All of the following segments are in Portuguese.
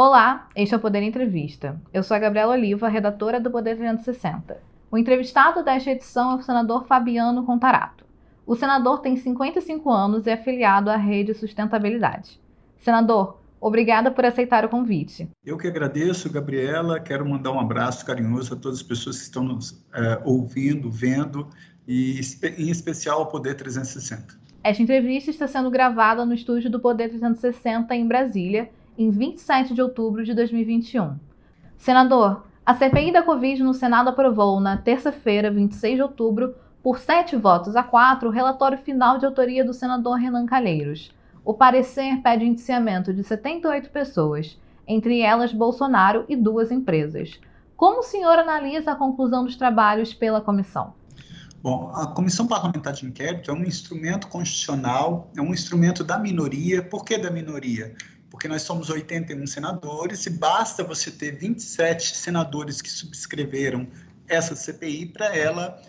Olá, este é o Poder Entrevista. Eu sou a Gabriela Oliva, redatora do Poder 360. O entrevistado desta edição é o senador Fabiano Contarato. O senador tem 55 anos e é afiliado à Rede Sustentabilidade. Senador, obrigada por aceitar o convite. Eu que agradeço, Gabriela. Quero mandar um abraço carinhoso a todas as pessoas que estão nos é, ouvindo, vendo e, em especial, ao Poder 360. Esta entrevista está sendo gravada no estúdio do Poder 360 em Brasília em 27 de outubro de 2021. Senador, a CPI da Covid no Senado aprovou, na terça-feira, 26 de outubro, por sete votos a quatro, o relatório final de autoria do senador Renan Calheiros. O parecer pede indiciamento de 78 pessoas, entre elas Bolsonaro e duas empresas. Como o senhor analisa a conclusão dos trabalhos pela comissão? Bom, a Comissão Parlamentar de Inquérito é um instrumento constitucional, é um instrumento da minoria. Por que da minoria? Porque nós somos 81 senadores e basta você ter 27 senadores que subscreveram essa CPI para ela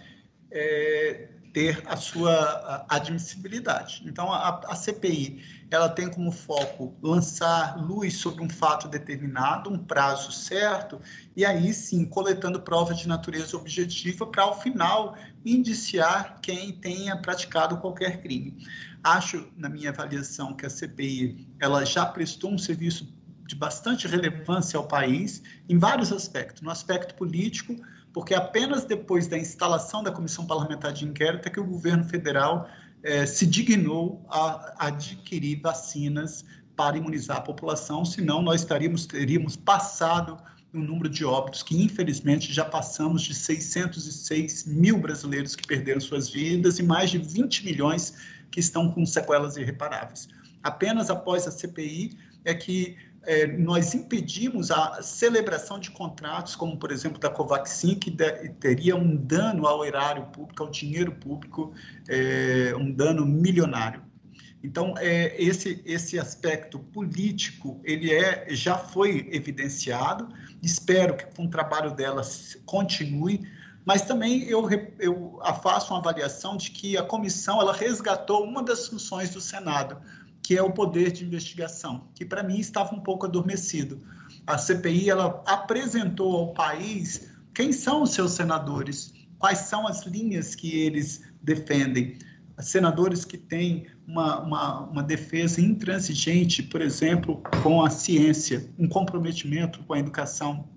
é, ter a sua admissibilidade. Então, a, a, CPI ela tem como foco lançar luz sobre um fato determinado, um prazo certo, e aí sim coletando provas de natureza objetiva para, ao final, indiciar quem tenha praticado qualquer crime. Acho, na minha avaliação, que a CPI ela já prestou um serviço de bastante relevância ao país em vários aspectos. No aspecto político, porque apenas depois da instalação da Comissão Parlamentar de Inquérito é que o governo federal eh, se dignou a adquirir vacinas para imunizar a população, senão nós estaríamos, teríamos passado o número de óbitos, que infelizmente já passamos de 606 mil brasileiros que perderam suas vidas e mais de 20 milhões que estão com sequelas irreparáveis. Apenas após a CPI é que é, nós impedimos a celebração de contratos, como por exemplo da Covaxin, que de, teria um dano ao erário público, ao dinheiro público, é, um dano milionário. Então, é, esse, esse aspecto político, ele é, já foi evidenciado, espero que com o trabalho dela continue, mas também eu, eu faço uma avaliação de que a comissão ela resgatou uma das funções do Senado, que é o poder de investigação, que para mim estava um pouco adormecido. A CPI ela apresentou ao país quem são os seus senadores, quais são as linhas que eles defendem. Senadores que têm uma, uma, uma defesa intransigente, por exemplo, com a ciência, um comprometimento com a educação.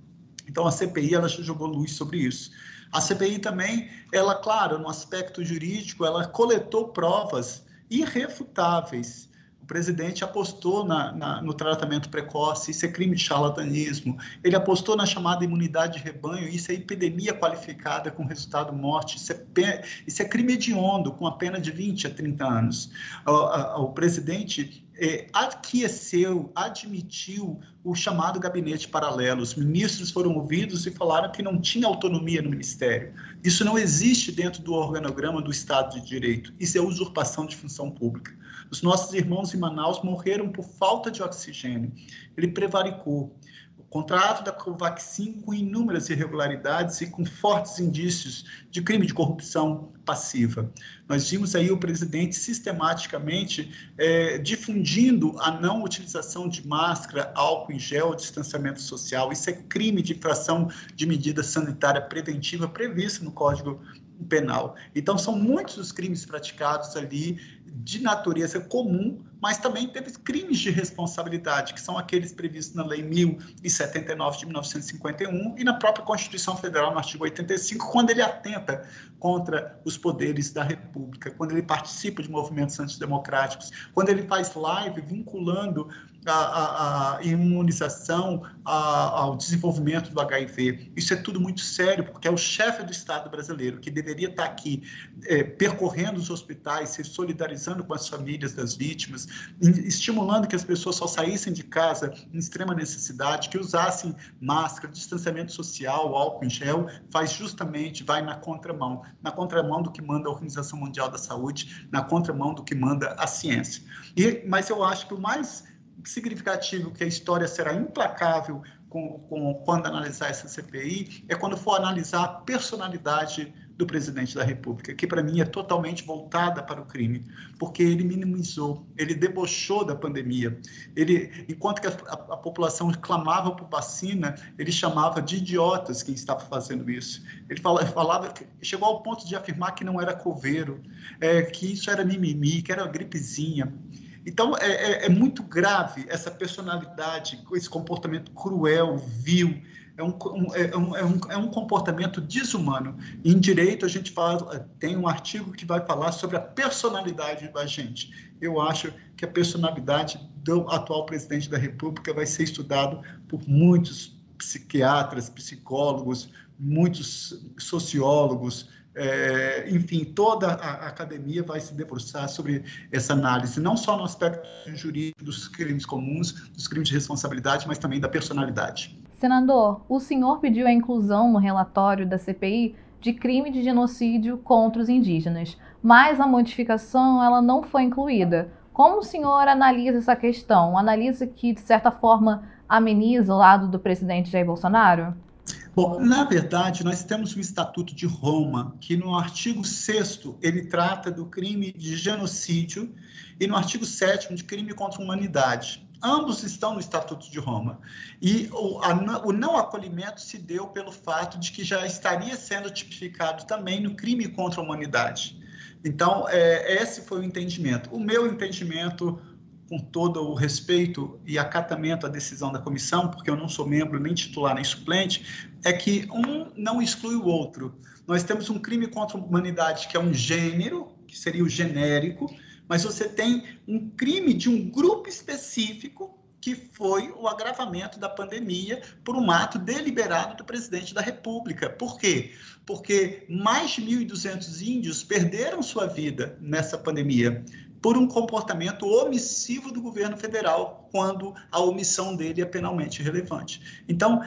Então, a CPI ela jogou luz sobre isso. A CPI também, ela, claro, no aspecto jurídico, ela coletou provas irrefutáveis presidente apostou na, na, no tratamento precoce, isso é crime de charlatanismo. Ele apostou na chamada imunidade de rebanho, isso é epidemia qualificada com resultado morte, isso é, isso é crime hediondo, com a pena de 20 a 30 anos. O, o presidente é, aqueceu, admitiu o chamado gabinete paralelo. Os ministros foram ouvidos e falaram que não tinha autonomia no ministério. Isso não existe dentro do organograma do Estado de Direito. Isso é usurpação de função pública. Os nossos irmãos em Manaus morreram por falta de oxigênio. Ele prevaricou. O contrato da Covaxin com inúmeras irregularidades e com fortes indícios de crime de corrupção passiva. Nós vimos aí o presidente sistematicamente é, difundindo a não utilização de máscara, álcool em gel, distanciamento social. Isso é crime de infração de medida sanitária preventiva prevista no Código Penal. Então, são muitos os crimes praticados ali de natureza comum, mas também teve crimes de responsabilidade, que são aqueles previstos na Lei 1079 de 1951 e na própria Constituição Federal, no artigo 85, quando ele atenta contra os poderes da República, quando ele participa de movimentos antidemocráticos, quando ele faz live vinculando a, a, a imunização a, ao desenvolvimento do HIV. Isso é tudo muito sério, porque é o chefe do Estado brasileiro que deveria estar aqui é, percorrendo os hospitais, se solidarizando com as famílias das vítimas, estimulando que as pessoas só saíssem de casa em extrema necessidade, que usassem máscara, distanciamento social, álcool em gel, faz justamente, vai na contramão, na contramão do que manda a Organização Mundial da Saúde, na contramão do que manda a ciência. E, mas eu acho que o mais significativo que a história será implacável com, com, quando analisar essa CPI é quando for analisar a personalidade do presidente da República, que para mim é totalmente voltada para o crime, porque ele minimizou, ele debochou da pandemia. Ele, enquanto que a, a, a população clamava por vacina, ele chamava de idiotas quem estava fazendo isso. Ele falava, falava chegou ao ponto de afirmar que não era coveiro, é, que isso era mimimi, que era gripezinha. Então, é, é, é, muito grave essa personalidade, esse comportamento cruel, vil, é um, é, um, é, um, é um comportamento desumano. Em direito, a gente fala, tem um artigo que vai falar sobre a personalidade do agente. Eu acho que a personalidade do atual presidente da República vai ser estudado por muitos psiquiatras, psicólogos, muitos sociólogos, é, enfim, toda a academia vai se debruçar sobre essa análise, não só no aspecto jurídico dos crimes comuns, dos crimes de responsabilidade, mas também da personalidade. Senador, o senhor pediu a inclusão no relatório da CPI de crime de genocídio contra os indígenas, mas a modificação ela não foi incluída. Como o senhor analisa essa questão? Analisa que, de certa forma, ameniza o lado do presidente Jair Bolsonaro? Bom, na verdade, nós temos o Estatuto de Roma, que no artigo 6 ele trata do crime de genocídio e no artigo 7 de crime contra a humanidade. Ambos estão no Estatuto de Roma. E o, a, o não acolhimento se deu pelo fato de que já estaria sendo tipificado também no crime contra a humanidade. Então, é, esse foi o entendimento. O meu entendimento, com todo o respeito e acatamento à decisão da comissão, porque eu não sou membro nem titular nem suplente, é que um não exclui o outro. Nós temos um crime contra a humanidade que é um gênero, que seria o genérico, mas você tem um crime de um grupo específico que foi o agravamento da pandemia por um ato deliberado do presidente da República. Por quê? Porque mais de 1.200 índios perderam sua vida nessa pandemia por um comportamento omissivo do governo federal, quando a omissão dele é penalmente relevante. Então,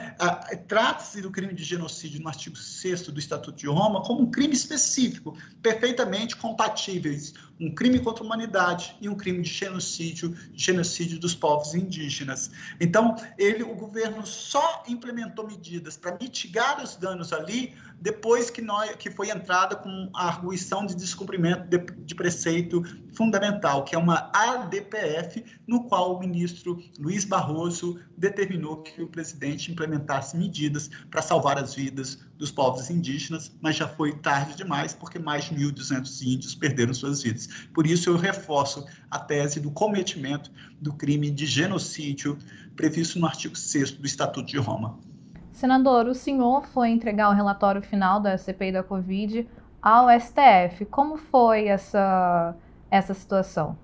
trata-se do crime de genocídio no artigo 6 do Estatuto de Roma como um crime específico, perfeitamente compatíveis, um crime contra a humanidade e um crime de genocídio, genocídio dos povos indígenas. Então, ele, o governo só implementou medidas para mitigar os danos ali depois que, nós, que foi entrada com a arguição de descumprimento de, de preceito fundamental, que é uma ADPF, no qual o ministro Luiz Barroso determinou que o presidente implementasse medidas para salvar as vidas dos povos indígenas, mas já foi tarde demais, porque mais de 1.200 índios perderam suas vidas. Por isso, eu reforço a tese do cometimento do crime de genocídio previsto no artigo 6 do Estatuto de Roma. Senador, o senhor foi entregar o relatório final da CPI da Covid ao STF. Como foi essa, essa situação?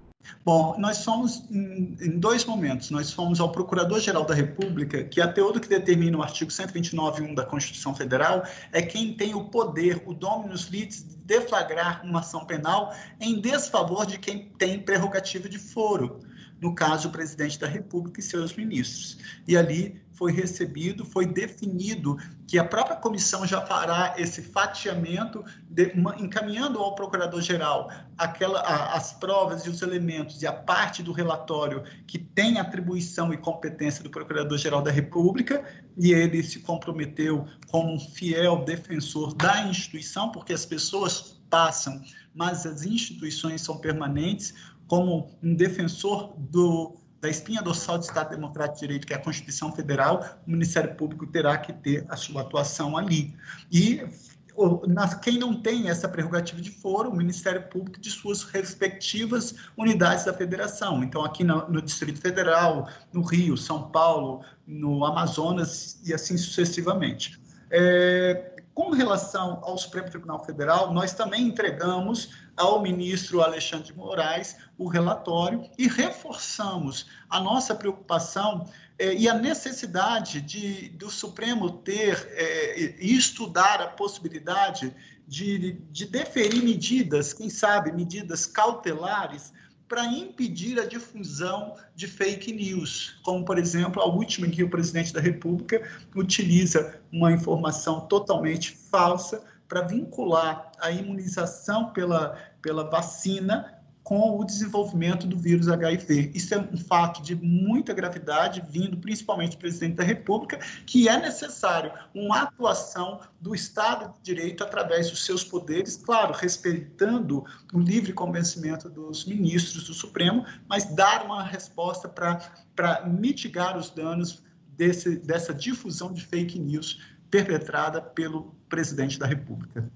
Bom, nós somos em, em, dois momentos. Nós fomos ao Procurador-Geral da República, que até o que determina o artigo 129.1 da Constituição Federal, é quem tem o poder, o dominus litis, de deflagrar uma ação penal em desfavor de quem tem prerrogativa de foro no caso, o presidente da República e seus ministros. E ali foi recebido, foi definido que a própria comissão já fará esse fatiamento, de, uma, encaminhando ao procurador-geral as provas e os elementos e a parte do relatório que tem atribuição e competência do procurador-geral da República, e ele se comprometeu como um fiel defensor da instituição, porque as pessoas passam, mas as instituições são permanentes como um defensor do, da espinha dorsal do Estado Democrático de Direito, que é a Constituição Federal, o Ministério Público terá que ter a sua atuação ali. E quem não tem essa prerrogativa de foro, o Ministério Público de suas respectivas unidades da federação. Então, aqui no, Distrito Federal, no Rio, São Paulo, no Amazonas e assim sucessivamente. É, relação ao Supremo Tribunal Federal, nós também entregamos ao ministro Alexandre de Moraes o relatório e reforçamos a nossa preocupação eh, e a necessidade de, do Supremo ter eh, e estudar a possibilidade de, de deferir medidas, quem sabe, medidas cautelares para impedir a difusão de fake news, como, por exemplo, a última em que o presidente da República utiliza uma informação totalmente falsa para vincular a imunização pela, pela vacina com o desenvolvimento do vírus HIV. Isso é um fato de muita gravidade, vindo principalmente do presidente da República, que é necessário uma atuação do Estado de Direito através dos seus poderes, claro, respeitando o livre convencimento dos ministros do Supremo, mas dar uma resposta para mitigar os danos desse, dessa difusão de fake news perpetrada pelo presidente da República.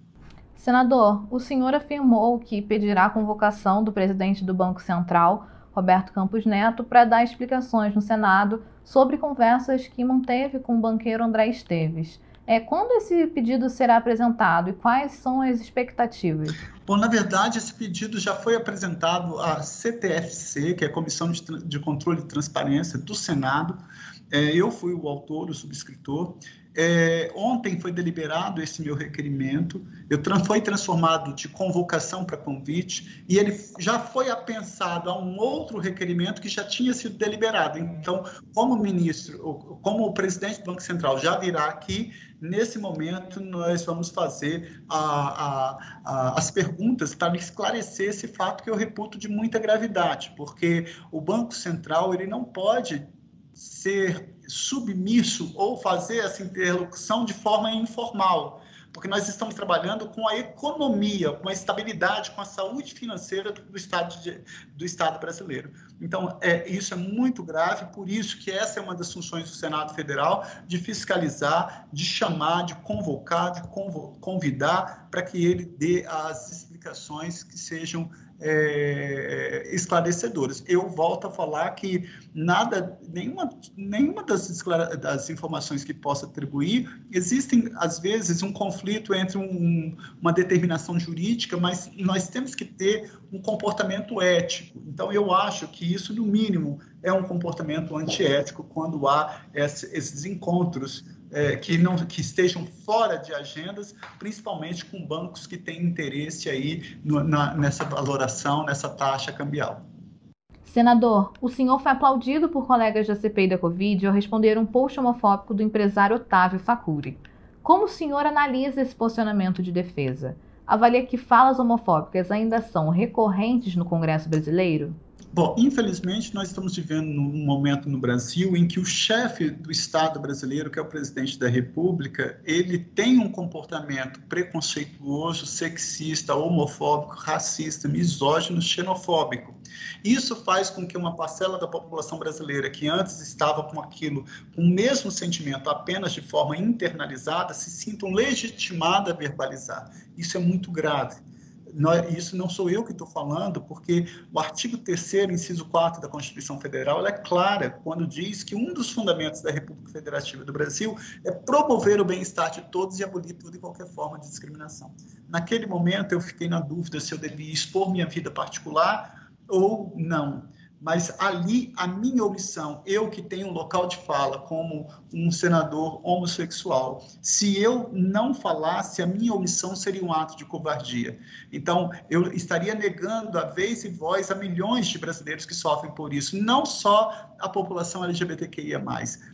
Senador, o senhor afirmou que pedirá a convocação do presidente do Banco Central, Roberto Campos Neto, para dar explicações no Senado sobre conversas que manteve com o banqueiro André Esteves. É, quando esse pedido será apresentado e quais são as expectativas? Bom, na verdade, esse pedido já foi apresentado à CTFC, que é a Comissão de, de Controle e Transparência do Senado. É, eu fui o autor, o subscritor. É, ontem foi deliberado esse meu requerimento, eu foi transformado de convocação para convite e ele já foi apensado a um outro requerimento que já tinha sido deliberado. Então, como ministro, como o presidente do Banco Central já virá aqui, nesse momento nós vamos fazer a, a, a, as perguntas para esclarecer esse fato que eu reputo de muita gravidade, porque o Banco Central ele não pode ser submisso ou fazer essa interlocução de forma informal, porque nós estamos trabalhando com a economia, com a estabilidade, com a saúde financeira do Estado, de, do Estado brasileiro. Então, é, isso é muito grave, por isso que essa é uma das funções do Senado Federal, de fiscalizar, de chamar, de convocar, de convidar, para que ele dê as explicações que sejam é, esclarecedoras. Eu volto a falar que nada, nenhuma, nenhuma das, das informações que possa atribuir, existem, às vezes, um conflito entre um, uma determinação jurídica, mas nós temos que ter um comportamento ético. Então, eu acho que isso, no mínimo, é um comportamento antiético quando há esses encontros é, que não que estejam fora de agendas, principalmente com bancos que têm interesse aí no, na, nessa valoração, nessa taxa cambial. Senador, o senhor foi aplaudido por colegas da CPI da Covid ao responder um post homofóbico do empresário Otávio Facuri. Como o senhor analisa esse posicionamento de defesa? Avalia que falas homofóbicas ainda são recorrentes no Congresso brasileiro? Bom, infelizmente, nós estamos vivendo num momento no Brasil em que o chefe do Estado brasileiro, que é o presidente da República, ele tem um comportamento preconceituoso, sexista, homofóbico, racista, misógino, xenofóbico. Isso faz com que uma parcela da população brasileira, que antes estava com aquilo, com o mesmo sentimento, apenas de forma internalizada, se sintam legitimada a verbalizar. Isso é muito grave isso não sou eu que estou falando, porque o artigo 3 inciso 4 da Constituição Federal, é clara quando diz que um dos fundamentos da República Federativa do Brasil é promover o bem-estar de todos e abolir toda e qualquer forma de discriminação. Naquele momento, eu fiquei na dúvida se eu devia expor minha vida particular ou não mas ali a minha omissão, eu que tenho um local de fala como um senador homossexual, se eu não falasse, a minha omissão seria um ato de covardia. Então, eu estaria negando a vez e voz a milhões de brasileiros que sofrem por isso, não só a população LGBTQIA+,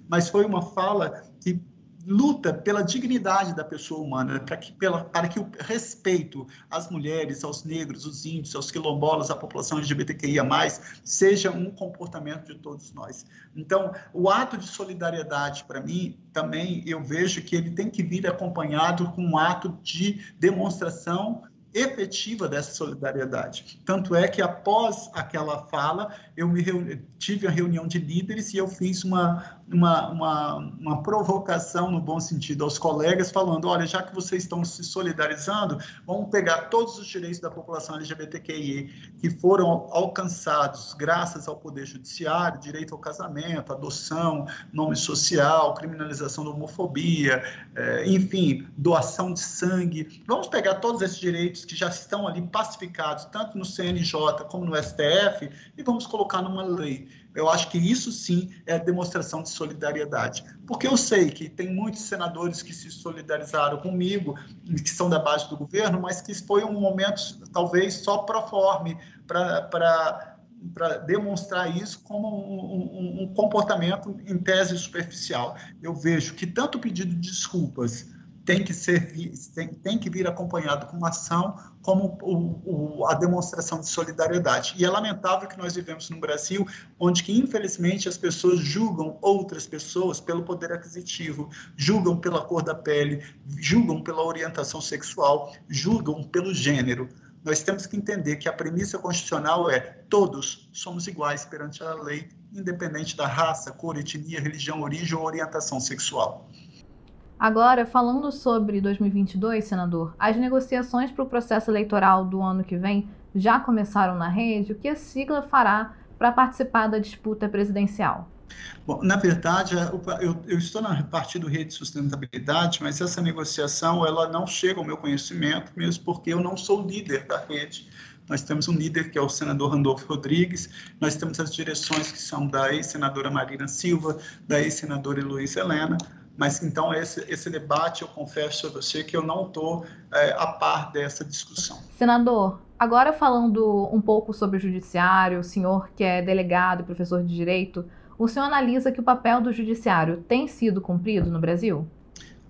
mas foi uma fala que luta pela dignidade da pessoa humana, para que, pela, para que o respeito às mulheres, aos negros, aos índios, aos quilombolas, à população LGBTQIA+, seja um comportamento de todos nós. Então, o ato de solidariedade, para mim, também eu vejo que ele tem que vir acompanhado com um ato de demonstração efetiva dessa solidariedade. Tanto é que após aquela fala, eu me reuni, tive a reunião de líderes e eu fiz uma, uma, uma, uma, provocação, no bom sentido, aos colegas, falando: olha, já que vocês estão se solidarizando, vamos pegar todos os direitos da população LGBTQI que foram alcançados graças ao Poder Judiciário direito ao casamento, adoção, nome social, criminalização da homofobia, eh, enfim, doação de sangue. Vamos pegar todos esses direitos que já estão ali pacificados, tanto no CNJ como no STF, e vamos colocar numa lei. Eu acho que isso sim é demonstração de solidariedade. Porque eu sei que tem muitos senadores que se solidarizaram comigo, que são da base do governo, mas que foi um momento talvez só proforme para para demonstrar isso como um, um, um, comportamento em tese superficial. Eu vejo que tanto o pedido de desculpas tem que ser tem, tem que vir acompanhado com uma ação como o, o, a demonstração de solidariedade. E é lamentável que nós vivemos no Brasil, onde que infelizmente as pessoas julgam outras pessoas pelo poder aquisitivo, julgam pela cor da pele, julgam pela orientação sexual, julgam pelo gênero. Nós temos que entender que a premissa constitucional é todos somos iguais perante a lei, independente da raça, cor, etnia, religião, origem ou orientação sexual. Agora, falando sobre 2022, senador, as negociações para o processo eleitoral do ano que vem já começaram na rede. O que a sigla fará para participar da disputa presidencial? Bom, na verdade, eu, eu, estou na Partido Rede Sustentabilidade, mas essa negociação ela não chega ao meu conhecimento, mesmo porque eu não sou líder da rede. Nós temos um líder que é o senador Randolfo Rodrigues, nós temos as direções que são da ex-senadora Marina Silva, da ex-senadora Luiz Helena, mas então esse, esse debate, eu confesso a você que eu não estou é, a par dessa discussão. Senador, agora falando um pouco sobre o judiciário, o senhor que é delegado e professor de direito, o senhor analisa que o papel do judiciário tem sido cumprido no Brasil?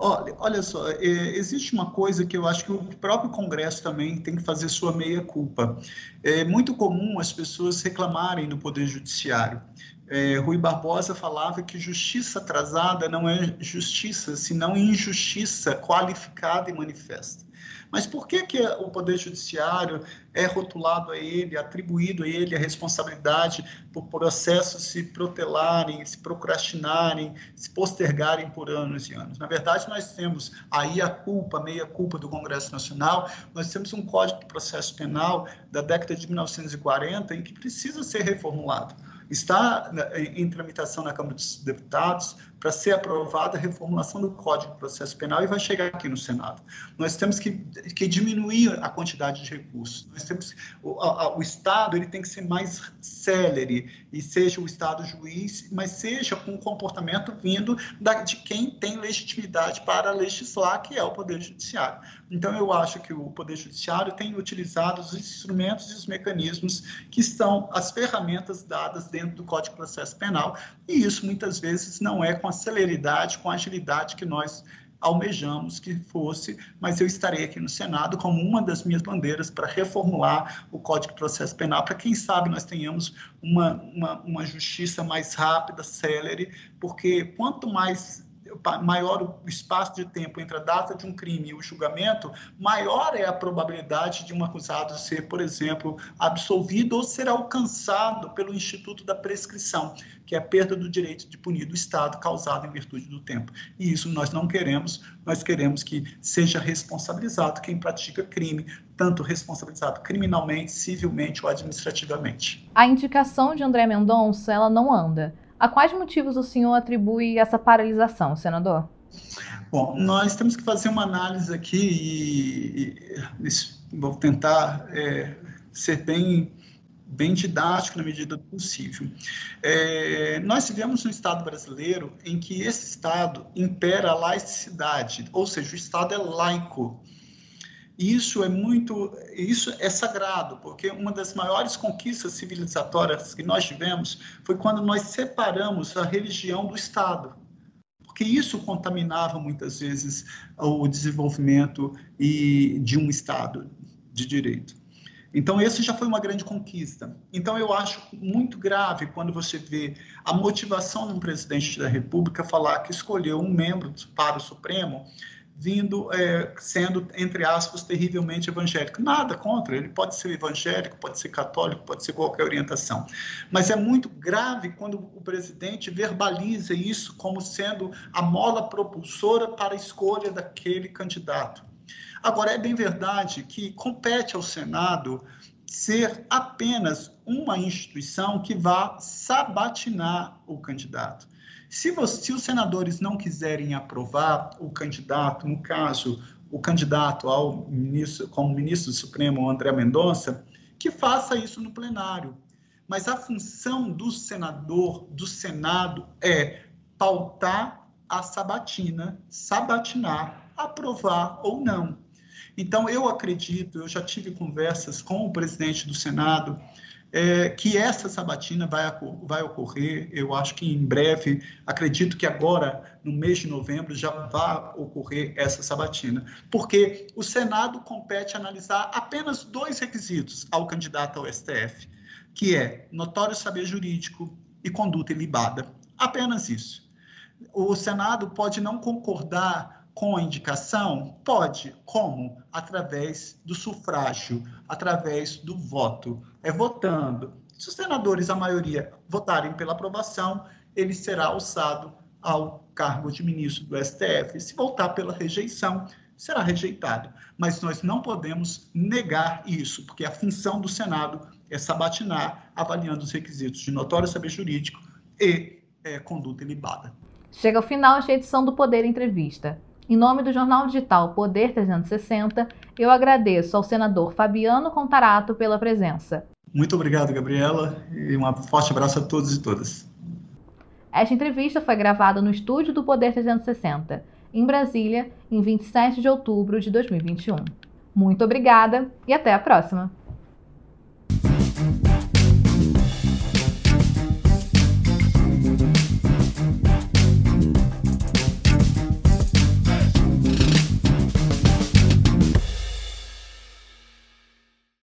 Olha, olha só, é, existe uma coisa que eu acho que o próprio Congresso também tem que fazer sua meia-culpa. É muito comum as pessoas reclamarem do Poder Judiciário. É, Rui Barbosa falava que justiça atrasada não é justiça, senão injustiça qualificada e manifesta. Mas por que, que o Poder Judiciário é rotulado a ele, atribuído a ele a responsabilidade por processos se protelarem, se procrastinarem, se postergarem por anos e anos? Na verdade, nós temos aí a culpa, meia culpa do Congresso Nacional, nós temos um Código de Processo Penal da década de 1940 em que precisa ser reformulado está em tramitação na Câmara dos Deputados para ser aprovada a reformulação do Código de Processo Penal e vai chegar aqui no Senado. Nós temos que, que diminuir a quantidade de recursos. Nós temos o, a, o Estado ele tem que ser mais célere e seja o Estado juiz, mas seja com um comportamento vindo da, de quem tem legitimidade para legislar, que é o Poder Judiciário. Então eu acho que o Poder Judiciário tem utilizado os instrumentos e os mecanismos que estão as ferramentas dadas dentro do Código de Processo Penal e isso muitas vezes não é com a celeridade, com a agilidade que nós almejamos que fosse, mas eu estarei aqui no Senado como uma das minhas bandeiras para reformular o Código de Processo Penal, para quem sabe nós tenhamos uma, uma, uma justiça mais rápida, célere, porque quanto mais maior o espaço de tempo entre a data de um crime e o julgamento, maior é a probabilidade de um acusado ser, por exemplo, absolvido ou ser alcançado pelo Instituto da Prescrição, que é a perda do direito de punir do Estado causado em virtude do tempo. E isso nós não queremos, nós queremos que seja responsabilizado quem pratica crime, tanto responsabilizado criminalmente, civilmente ou administrativamente. A indicação de André Mendonça, ela não anda. A quais motivos o senhor atribui essa paralisação, senador? Bom, nós temos que fazer uma análise aqui e, e vou tentar é, ser bem, bem didático na medida do possível. É, nós vivemos um Estado brasileiro em que esse Estado impera a laicidade, ou seja, o Estado é laico. Isso é muito, isso é sagrado, porque uma das maiores conquistas civilizatórias que nós tivemos foi quando nós separamos a religião do Estado, porque isso contaminava muitas vezes o desenvolvimento e de um Estado de direito. Então, esse já foi uma grande conquista. Então, eu acho muito grave quando você vê a motivação de um presidente da República falar que escolheu um membro para o Supremo vindo é, sendo, entre aspas, terrivelmente evangélico. Nada contra, ele pode ser evangélico, pode ser católico, pode ser qualquer orientação. Mas é muito grave quando o presidente verbaliza isso como sendo a mola propulsora para a escolha daquele candidato. Agora, é bem verdade que compete ao Senado ser apenas uma instituição que vá sabatinar o candidato. Se, você, se os senadores não quiserem aprovar o candidato, no caso, o candidato ao ministro, como ministro do Supremo, André Mendonça, que faça isso no plenário. Mas a função do senador, do Senado, é pautar a sabatina, sabatinar, aprovar ou não. Então, eu acredito, eu já tive conversas com o presidente do Senado, é, que essa sabatina vai, vai ocorrer, eu acho que em breve, acredito que agora, no mês de novembro, já vai ocorrer essa sabatina, porque o Senado compete analisar apenas dois requisitos ao candidato ao STF, que é notório saber jurídico e conduta ilibada. Apenas isso. O Senado pode não concordar com indicação? Pode. Como? Através do sufrágio, através do voto. É votando. Se os senadores, a maioria, votarem pela aprovação, ele será alçado ao cargo de ministro do STF. Se votar pela rejeição, será rejeitado. Mas nós não podemos negar isso, porque a função do Senado é sabatinar, avaliando os requisitos de notório saber jurídico e é, conduta ilibada. Chega ao final esta edição do Poder Entrevista. Em nome do jornal digital Poder 360, eu agradeço ao senador Fabiano Contarato pela presença. Muito obrigado, Gabriela, e um forte abraço a todos e todas. Esta entrevista foi gravada no estúdio do Poder 360, em Brasília, em 27 de outubro de 2021. Muito obrigada e até a próxima!